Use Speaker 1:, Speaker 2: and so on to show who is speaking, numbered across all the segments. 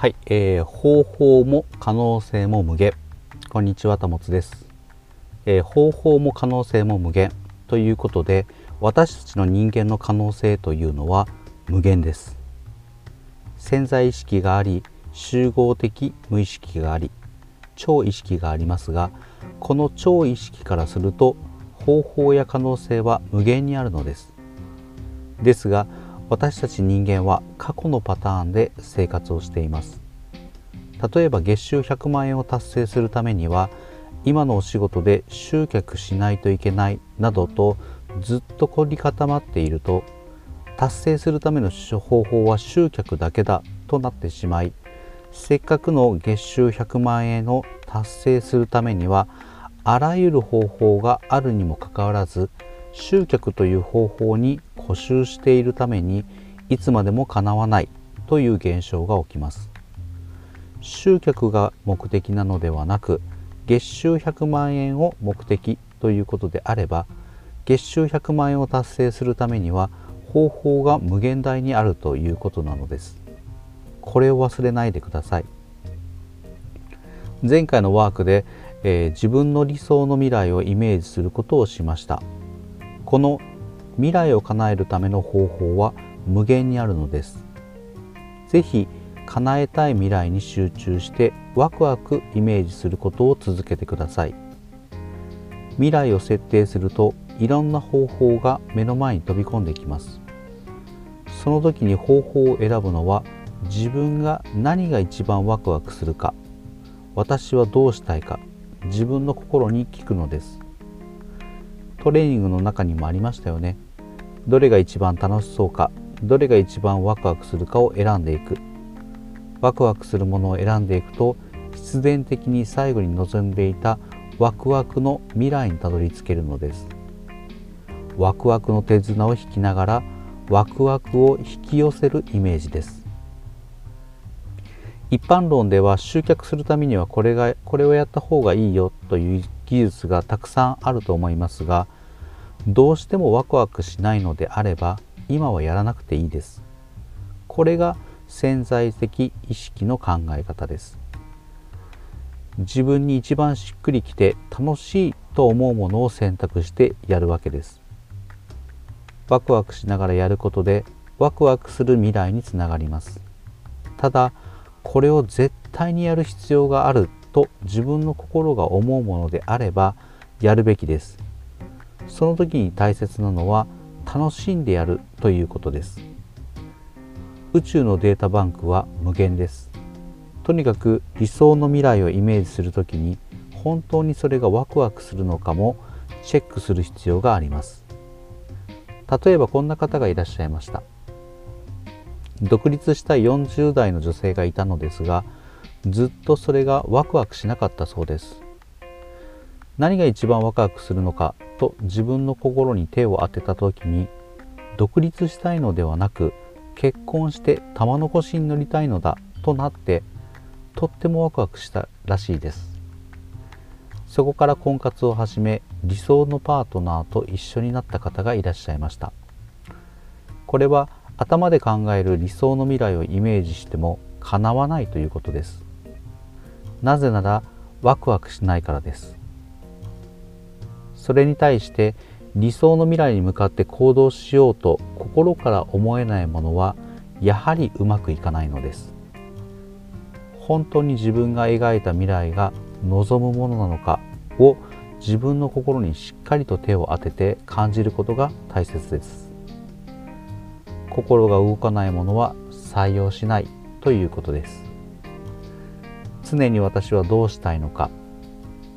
Speaker 1: はい、えー、方法も可能性も無限。こんにちはたもつです、えー、方法も可能性も無限。ということで私たちの人間の可能性というのは無限です。潜在意識があり集合的無意識があり超意識がありますがこの超意識からすると方法や可能性は無限にあるのです。ですが私たち人間は過去のパターンで生活をしています。例えば月収100万円を達成するためには今のお仕事で集客しないといけないなどとずっと凝り固まっていると達成するための方法は集客だけだとなってしまいせっかくの月収100万円を達成するためにはあらゆる方法があるにもかかわらず集客という方法に固執しているためにいつまでもかなわないという現象が起きます。集客が目的なのではなく月収100万円を目的ということであれば月収100万円を達成するためには方法が無限大にあるということなのです。これを忘れないでください。前回のワークで、えー、自分の理想の未来をイメージすることをしました。この未来を叶えるための方法は無限にあるのです。是非叶えたい未来に集中してワクワクイメージすることを続けてください。未来を設定するといろんな方法が目の前に飛び込んできます。その時に方法を選ぶのは自分が何が一番ワクワクするか。私はどうしたいか。自分の心に聞くのです。トレーニングの中にもありましたよね。どれが一番楽しそうかどれが一番ワクワクするかを選んでいく。ワクワクするものを選んでいくと必然的に最後に望んでいたワクワクの未来にたどり着けるのです。ワクワクの手綱を引きながらワクワクを引き寄せるイメージです。一般論では集客するためにはこれがこれをやった方がいいよという技術がたくさんあると思いますがどうしてもワクワクしないのであれば今はやらなくていいです。これが潜在的意識の考え方です。自分に一番しっくりきて楽しいと思うものを選択してやるわけです。ワクワクしながらやることでワクワクする未来につながります。ただこれを絶対にやる必要があると自分の心が思うものであればやるべきです。その時に大切なのは楽しんでやるということです。宇宙のデータバンクは無限です。とにかく理想の未来をイメージするときに本当にそれがワクワクするのかもチェックする必要があります。例えばこんな方がいらっしゃいました。独立した40代の女性がいたのですがずっとそれがワクワクしなかったそうです。何が一番ワクワクするのかと自分の心に手を当てた時に独立したいのではなく結婚して玉の腰に乗りたいのだとなってとってもワクワクしたらしいです。そこから婚活を始め理想のパートナーと一緒になった方がいらっしゃいました。これは頭で考える理想の未来をイメージしても叶わないということです。なぜならワクワクしないからです。それに対して理想の未来に向かって行動しようと心から思えないものはやはりうまくいかないのです。本当に自分が描いた未来が望むものなのかを自分の心にしっかりと手を当てて感じることが大切です。心が動かないものは採用しないということです。常に私はどうしたいのか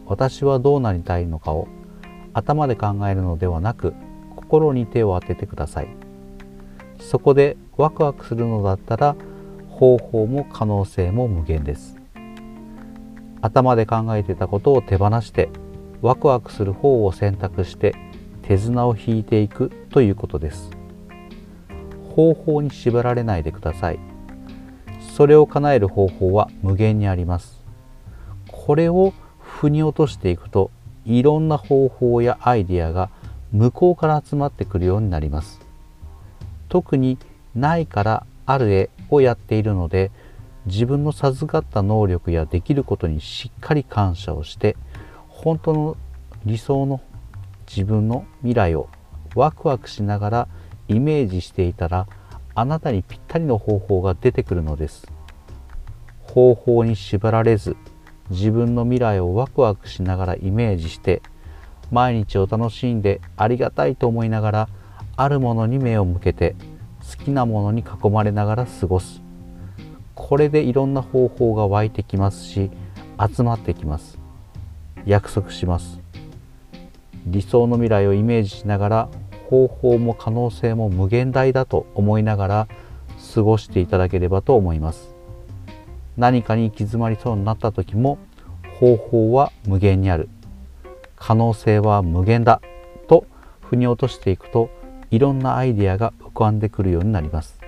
Speaker 1: 私はどうなりたいのかを頭で考えるのではなく心に手を当ててください。そこでワクワクするのだったら方法も可能性も無限です。頭で考えてたことを手放してワクワクする方を選択して手綱を引いていくということです。方法に縛られないでください。それを叶える方法は無限にあります。これを腑に落としていくといろんな方法やアイディアが向こうから集まってくるようになります。特にないからある絵をやっているので自分の授かった能力やできることにしっかり感謝をして本当の理想の自分の未来をワクワクしながらイメージしていたらあなたにぴったりの方法が出てくるのです。方法に縛られず自分の未来をワクワクしながらイメージして毎日を楽しんでありがたいと思いながらあるものに目を向けて好きなものに囲まれながら過ごす。これでいろんな方法が湧いてきますし集まってきます。約束します。理想の未来をイメージしながら方法も可能性も無限大だと思いながら過ごしていただければと思います。何かに行き詰まりそうになった時も方法は無限にある。可能性は無限だと腑に落としていくといろんなアイデアが浮かんでくるようになります、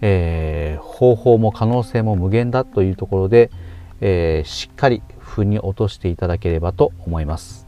Speaker 1: えー、方法も可能性も無限だというところで、えー、しっかり腑に落としていただければと思います。